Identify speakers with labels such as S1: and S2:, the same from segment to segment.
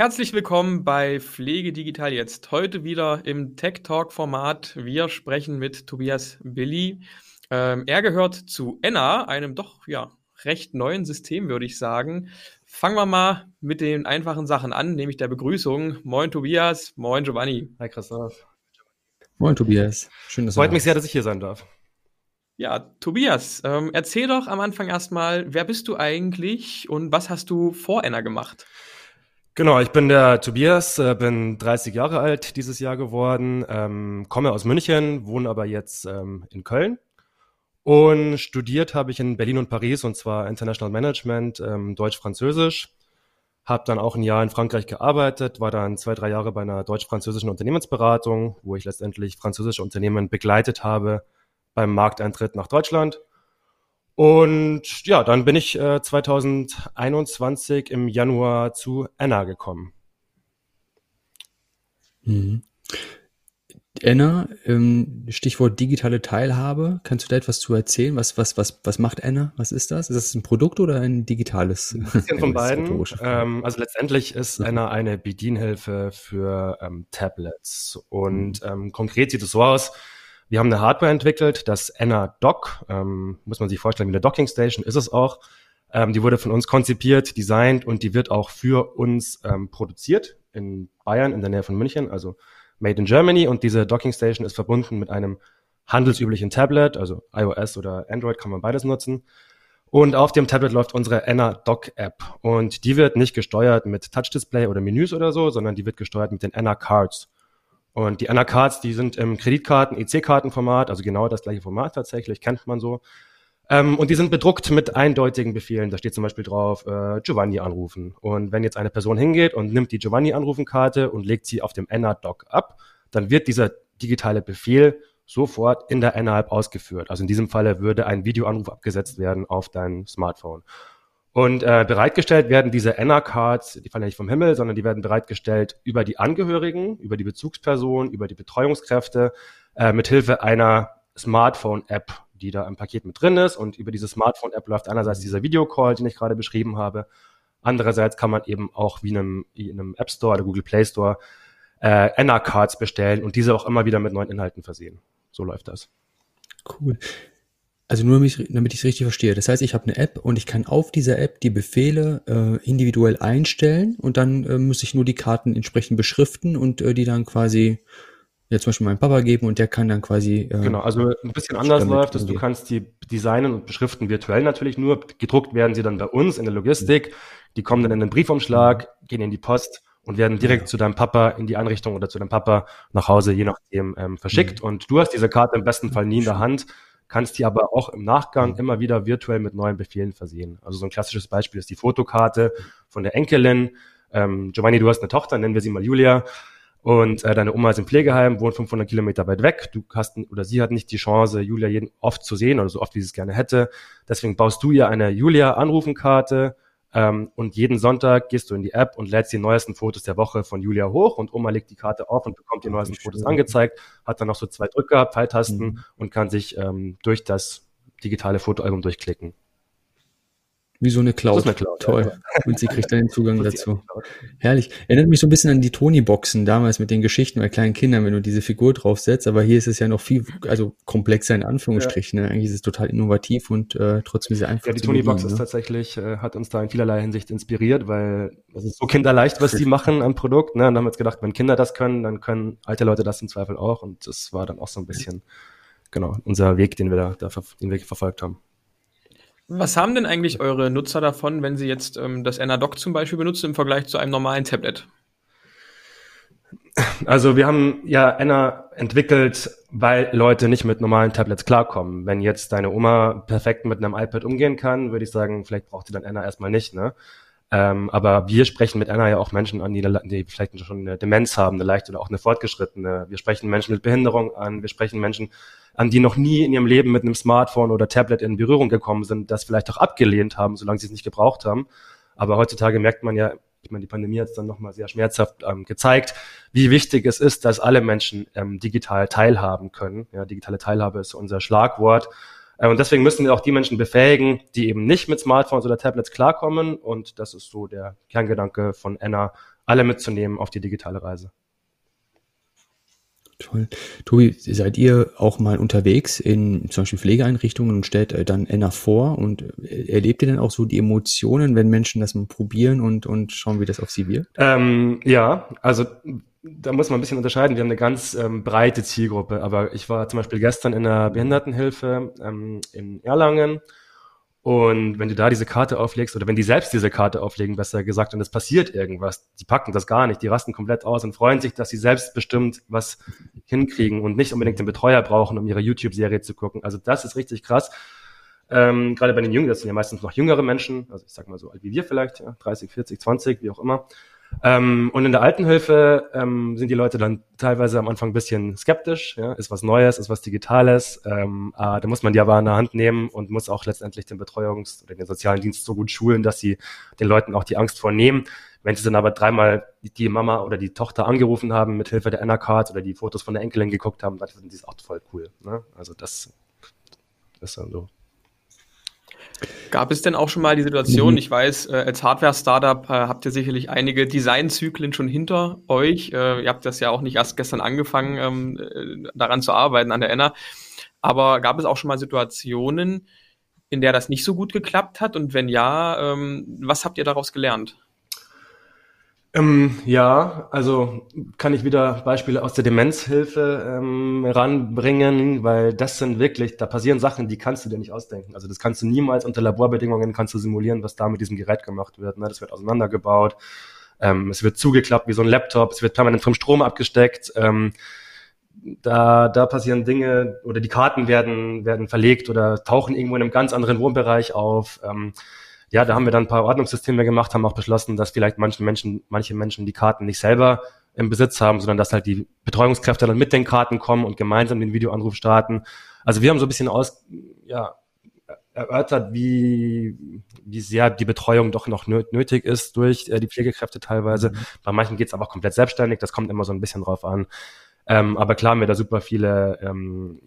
S1: Herzlich willkommen bei Pflege Digital jetzt. Heute wieder im Tech Talk Format. Wir sprechen mit Tobias Billy. Ähm, er gehört zu Enna, einem doch ja recht neuen System, würde ich sagen. Fangen wir mal mit den einfachen Sachen an, nämlich der Begrüßung. Moin Tobias, moin Giovanni.
S2: Hi Christoph.
S3: Moin Tobias.
S2: Schön, dass Freut mich sehr, dass ich hier sein darf.
S1: Ja, Tobias, ähm, erzähl doch am Anfang erstmal, wer bist du eigentlich und was hast du vor Enna gemacht?
S2: Genau, ich bin der Tobias, äh, bin 30 Jahre alt dieses Jahr geworden, ähm, komme aus München, wohne aber jetzt ähm, in Köln und studiert habe ich in Berlin und Paris und zwar International Management, ähm, Deutsch-Französisch. Habe dann auch ein Jahr in Frankreich gearbeitet, war dann zwei, drei Jahre bei einer deutsch-französischen Unternehmensberatung, wo ich letztendlich französische Unternehmen begleitet habe beim Markteintritt nach Deutschland. Und ja, dann bin ich äh, 2021 im Januar zu Anna gekommen.
S3: Mhm. Anna, ähm, Stichwort digitale Teilhabe. Kannst du da etwas zu erzählen? Was, was, was, was macht Anna? Was ist das? Ist das ein Produkt oder ein digitales?
S2: Ein bisschen von beiden. Ähm, also letztendlich ist Anna eine Bedienhilfe für ähm, Tablets. Und mhm. ähm, konkret sieht es so aus, wir haben eine Hardware entwickelt, das Enna Dock, ähm, muss man sich vorstellen, wie eine Docking Station ist es auch. Ähm, die wurde von uns konzipiert, designt und die wird auch für uns ähm, produziert in Bayern, in der Nähe von München, also made in Germany. Und diese Docking Station ist verbunden mit einem handelsüblichen Tablet, also iOS oder Android kann man beides nutzen. Und auf dem Tablet läuft unsere Enna Dock App. Und die wird nicht gesteuert mit Touch Display oder Menüs oder so, sondern die wird gesteuert mit den Enna Cards. Und die Ana-Cards, die sind im Kreditkarten, EC-Kartenformat, also genau das gleiche Format tatsächlich, kennt man so. Ähm, und die sind bedruckt mit eindeutigen Befehlen. Da steht zum Beispiel drauf, äh, Giovanni anrufen. Und wenn jetzt eine Person hingeht und nimmt die Giovanni-Anrufen-Karte und legt sie auf dem Enna-Doc ab, dann wird dieser digitale Befehl sofort in der Enna-App ausgeführt. Also in diesem Falle würde ein Videoanruf abgesetzt werden auf dein Smartphone. Und äh, bereitgestellt werden diese Enna-Cards, die fallen ja nicht vom Himmel, sondern die werden bereitgestellt über die Angehörigen, über die Bezugsperson, über die Betreuungskräfte, äh, mithilfe einer Smartphone-App, die da im Paket mit drin ist. Und über diese Smartphone-App läuft einerseits dieser Videocall, den ich gerade beschrieben habe. Andererseits kann man eben auch wie in einem, in einem App Store oder Google Play Store äh, Enna-Cards bestellen und diese auch immer wieder mit neuen Inhalten versehen. So läuft das.
S3: Cool. Also nur damit ich es richtig verstehe. Das heißt, ich habe eine App und ich kann auf dieser App die Befehle äh, individuell einstellen und dann äh, muss ich nur die Karten entsprechend beschriften und äh, die dann quasi ja, zum Beispiel meinem Papa geben und der kann dann quasi.
S2: Äh, genau, also ein bisschen anders läuft es. Du kannst die designen und beschriften virtuell natürlich nur. Gedruckt werden sie dann bei uns in der Logistik. Die kommen dann in den Briefumschlag, gehen in die Post und werden direkt ja. zu deinem Papa in die Einrichtung oder zu deinem Papa nach Hause, je nachdem, ähm, verschickt. Mhm. Und du hast diese Karte im besten Fall nie in der Hand kannst die aber auch im Nachgang mhm. immer wieder virtuell mit neuen Befehlen versehen. Also so ein klassisches Beispiel ist die Fotokarte von der Enkelin. Ähm, Giovanni, du hast eine Tochter, nennen wir sie mal Julia. Und äh, deine Oma ist im Pflegeheim, wohnt 500 Kilometer weit weg. Du hast oder sie hat nicht die Chance, Julia jeden oft zu sehen oder so oft, wie sie es gerne hätte. Deswegen baust du ihr eine Julia-Anrufenkarte, ähm, und jeden Sonntag gehst du in die App und lädst die neuesten Fotos der Woche von Julia hoch und Oma legt die Karte auf und bekommt die neuesten Fotos angezeigt, hat dann noch so zwei Drücker, Pfeiltasten mhm. und kann sich ähm, durch das digitale Fotoalbum durchklicken.
S3: Wie so eine Cloud. eine Cloud Toll. Ja. Und sie kriegt dann den Zugang dazu. Herrlich. Erinnert mich so ein bisschen an die Tony-Boxen damals mit den Geschichten bei kleinen Kindern, wenn du diese Figur draufsetzt. Aber hier ist es ja noch viel, also komplexer in Anführungsstrichen. Ja. Ne? Eigentlich ist es total innovativ und äh, trotzdem sehr einfach.
S2: Ja, die Tony-Box ist ne? tatsächlich, äh, hat uns da in vielerlei Hinsicht inspiriert, weil es ist so kinderleicht, was die machen am Produkt. Ne? Und dann haben wir jetzt gedacht, wenn Kinder das können, dann können alte Leute das im Zweifel auch. Und das war dann auch so ein bisschen, genau, unser Weg, den wir da, da den wir verfolgt haben.
S1: Was haben denn eigentlich eure Nutzer davon, wenn sie jetzt ähm, das NRDoc zum Beispiel benutzen im Vergleich zu einem normalen Tablet?
S2: Also wir haben ja Enna entwickelt, weil Leute nicht mit normalen Tablets klarkommen. Wenn jetzt deine Oma perfekt mit einem iPad umgehen kann, würde ich sagen, vielleicht braucht sie dann Enna erstmal nicht. Ne? Ähm, aber wir sprechen mit Enna ja auch Menschen an, die, die vielleicht schon eine Demenz haben, eine leichte oder auch eine fortgeschrittene. Wir sprechen Menschen mit Behinderung an, wir sprechen Menschen an, die noch nie in ihrem Leben mit einem Smartphone oder Tablet in Berührung gekommen sind, das vielleicht auch abgelehnt haben, solange sie es nicht gebraucht haben. Aber heutzutage merkt man ja, ich meine, die Pandemie hat es dann nochmal sehr schmerzhaft ähm, gezeigt, wie wichtig es ist, dass alle Menschen ähm, digital teilhaben können. Ja, digitale Teilhabe ist unser Schlagwort. Äh, und deswegen müssen wir auch die Menschen befähigen, die eben nicht mit Smartphones oder Tablets klarkommen. Und das ist so der Kerngedanke von Enna, alle mitzunehmen auf die digitale Reise.
S3: Toll. Tobi, seid ihr auch mal unterwegs in zum Beispiel Pflegeeinrichtungen und stellt dann Enna vor und erlebt ihr dann auch so die Emotionen, wenn Menschen das mal probieren und, und schauen, wie das auf sie wirkt?
S2: Ähm, ja, also da muss man ein bisschen unterscheiden. Wir haben eine ganz ähm, breite Zielgruppe, aber ich war zum Beispiel gestern in der Behindertenhilfe ähm, in Erlangen und wenn du da diese Karte auflegst, oder wenn die selbst diese Karte auflegen, besser gesagt, und es passiert irgendwas, die packen das gar nicht, die rasten komplett aus und freuen sich, dass sie selbst bestimmt was hinkriegen und nicht unbedingt den Betreuer brauchen, um ihre YouTube-Serie zu gucken. Also das ist richtig krass. Ähm, gerade bei den Jungen, das sind ja meistens noch jüngere Menschen, also ich sag mal so alt wie wir vielleicht, ja, 30, 40, 20, wie auch immer. Ähm, und in der Altenhilfe ähm, sind die Leute dann teilweise am Anfang ein bisschen skeptisch. Ja? Ist was Neues, ist was Digitales. Ähm, äh, da muss man die aber in der Hand nehmen und muss auch letztendlich den Betreuungs- oder den sozialen Dienst so gut schulen, dass sie den Leuten auch die Angst vornehmen. Wenn sie dann aber dreimal die Mama oder die Tochter angerufen haben mit Hilfe der Anna-Card oder die Fotos von der Enkelin geguckt haben, dann finden sie es auch voll cool. Ne? Also das, das ist dann so.
S1: Gab es denn auch schon mal die Situation, mhm. ich weiß, äh, als Hardware-Startup äh, habt ihr sicherlich einige Designzyklen schon hinter euch. Äh, ihr habt das ja auch nicht erst gestern angefangen, ähm, äh, daran zu arbeiten, an der Enna. Aber gab es auch schon mal Situationen, in der das nicht so gut geklappt hat? Und wenn ja, ähm, was habt ihr daraus gelernt?
S2: Ähm, ja, also kann ich wieder Beispiele aus der Demenzhilfe ähm, ranbringen, weil das sind wirklich, da passieren Sachen, die kannst du dir nicht ausdenken. Also das kannst du niemals unter Laborbedingungen kannst du simulieren, was da mit diesem Gerät gemacht wird. Ne? Das wird auseinandergebaut, ähm, es wird zugeklappt wie so ein Laptop, es wird permanent vom Strom abgesteckt. Ähm, da, da passieren Dinge oder die Karten werden, werden verlegt oder tauchen irgendwo in einem ganz anderen Wohnbereich auf. Ähm, ja, da haben wir dann ein paar Ordnungssysteme gemacht, haben auch beschlossen, dass vielleicht manche Menschen, manche Menschen die Karten nicht selber im Besitz haben, sondern dass halt die Betreuungskräfte dann mit den Karten kommen und gemeinsam den Videoanruf starten. Also wir haben so ein bisschen aus, ja, erörtert, wie, wie sehr die Betreuung doch noch nötig ist durch äh, die Pflegekräfte teilweise. Mhm. Bei manchen geht's aber auch komplett selbstständig, das kommt immer so ein bisschen drauf an. Ähm, aber klar haben wir da super viele ähm,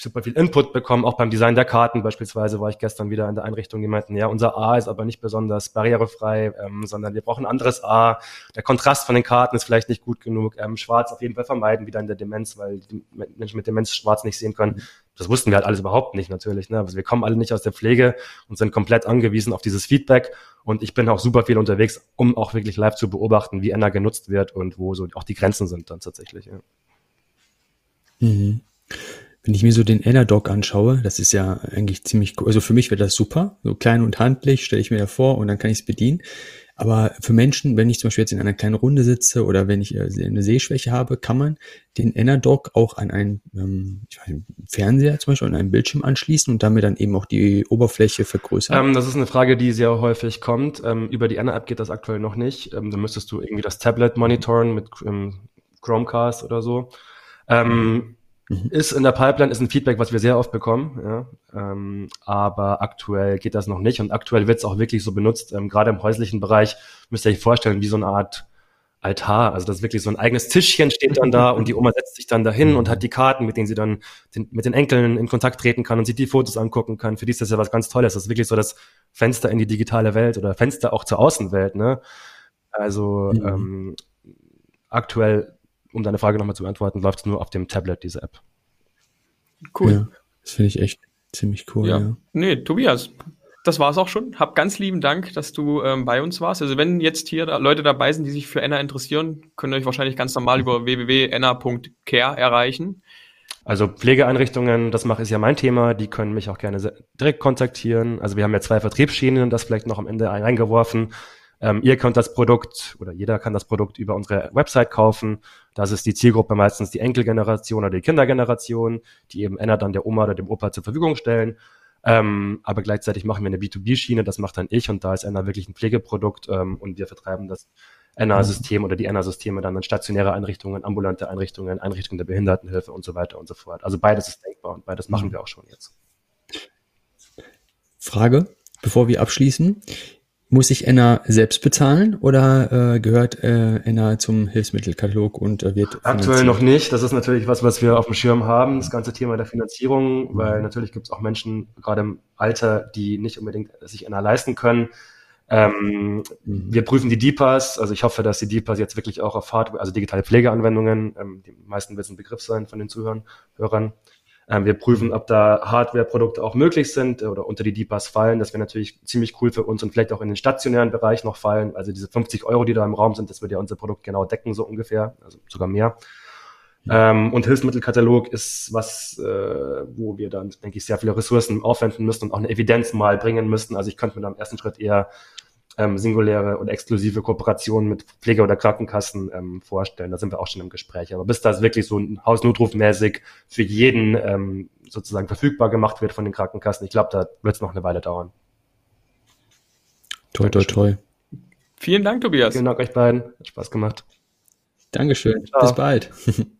S2: super viel Input bekommen, auch beim Design der Karten beispielsweise war ich gestern wieder in der Einrichtung, die meinten, ja, unser A ist aber nicht besonders barrierefrei, ähm, sondern wir brauchen ein anderes A. Der Kontrast von den Karten ist vielleicht nicht gut genug. Ähm, Schwarz auf jeden Fall vermeiden, wieder in der Demenz, weil die Menschen mit Demenz Schwarz nicht sehen können. Das wussten wir halt alles überhaupt nicht natürlich. Ne? Also wir kommen alle nicht aus der Pflege und sind komplett angewiesen auf dieses Feedback. Und ich bin auch super viel unterwegs, um auch wirklich live zu beobachten, wie Enna genutzt wird und wo so auch die Grenzen sind dann tatsächlich. Ja.
S3: Mhm. Wenn ich mir so den Ella-Dog anschaue, das ist ja eigentlich ziemlich cool. Also für mich wäre das super. So klein und handlich stelle ich mir da vor und dann kann ich es bedienen. Aber für Menschen, wenn ich zum Beispiel jetzt in einer kleinen Runde sitze oder wenn ich äh, eine Sehschwäche habe, kann man den Enna-Dog auch an einen ähm, weiß, Fernseher zum Beispiel, an einen Bildschirm anschließen und damit dann eben auch die Oberfläche vergrößern?
S2: Ähm, das ist eine Frage, die sehr häufig kommt. Ähm, über die Enna-App geht das aktuell noch nicht. Ähm, da müsstest du irgendwie das Tablet monitoren mit ähm, Chromecast oder so. Ähm, Mhm. Ist in der Pipeline, ist ein Feedback, was wir sehr oft bekommen, ja. Ähm, aber aktuell geht das noch nicht und aktuell wird es auch wirklich so benutzt. Ähm, Gerade im häuslichen Bereich müsst ihr euch vorstellen, wie so eine Art Altar. Also das ist wirklich so ein eigenes Tischchen steht dann da und die Oma setzt sich dann dahin und hat die Karten, mit denen sie dann den, mit den Enkeln in Kontakt treten kann und sich die Fotos angucken kann. Für die ist das ja was ganz Tolles. Das ist wirklich so das Fenster in die digitale Welt oder Fenster auch zur Außenwelt. Ne? Also mhm. ähm, aktuell um deine Frage nochmal zu beantworten, läuft es nur auf dem Tablet, diese App.
S3: Cool. Ja, das finde ich echt ziemlich cool. Ja. ja.
S1: Nee, Tobias, das war's auch schon. Hab ganz lieben Dank, dass du ähm, bei uns warst. Also wenn jetzt hier da Leute dabei sind, die sich für Enna interessieren, können euch wahrscheinlich ganz normal über www.enna.care erreichen.
S2: Also Pflegeeinrichtungen, das mache ist ja mein Thema, die können mich auch gerne direkt kontaktieren. Also wir haben ja zwei Vertriebsschienen, das vielleicht noch am Ende eingeworfen. Ähm, ihr könnt das Produkt oder jeder kann das Produkt über unsere Website kaufen. Das ist die Zielgruppe meistens die Enkelgeneration oder die Kindergeneration, die eben Enna dann der Oma oder dem Opa zur Verfügung stellen. Ähm, aber gleichzeitig machen wir eine B2B-Schiene, das macht dann ich und da ist Enna wirklich ein Pflegeprodukt ähm, und wir vertreiben das Enna-System oder die Enna-Systeme dann in stationäre Einrichtungen, ambulante Einrichtungen, Einrichtungen der Behindertenhilfe und so weiter und so fort. Also beides ist denkbar und beides machen wir auch schon jetzt.
S3: Frage, bevor wir abschließen. Muss ich Enna selbst bezahlen oder äh, gehört äh, Enna zum Hilfsmittelkatalog und äh, wird
S2: Aktuell noch nicht. Das ist natürlich was, was wir auf dem Schirm haben, das ganze Thema der Finanzierung, weil natürlich gibt es auch Menschen, gerade im Alter, die nicht unbedingt sich Enna leisten können. Ähm, mhm. Wir prüfen die DPAs, also ich hoffe, dass die DPAs jetzt wirklich auch auf Hardware, also digitale Pflegeanwendungen, ähm, die meisten wissen Begriff sein von den Zuhörern, Hörern. Ähm, wir prüfen, ob da Hardware-Produkte auch möglich sind oder unter die DPAs fallen. Das wäre natürlich ziemlich cool für uns und vielleicht auch in den stationären Bereich noch fallen. Also diese 50 Euro, die da im Raum sind, das würde ja unser Produkt genau decken, so ungefähr, also sogar mehr. Ähm, und Hilfsmittelkatalog ist was, äh, wo wir dann, denke ich, sehr viele Ressourcen aufwenden müssen und auch eine Evidenz mal bringen müssten. Also ich könnte mir da im ersten Schritt eher ähm, singuläre und exklusive Kooperationen mit Pflege- oder Krankenkassen ähm, vorstellen. Da sind wir auch schon im Gespräch. Aber bis das wirklich so ein Hausnotrufmäßig für jeden ähm, sozusagen verfügbar gemacht wird von den Krankenkassen, ich glaube, da wird es noch eine Weile dauern.
S3: Toi, toi, toi.
S1: Vielen Dank, Tobias.
S2: Vielen Dank euch beiden. Hat Spaß gemacht.
S3: Dankeschön. Ciao. Bis bald.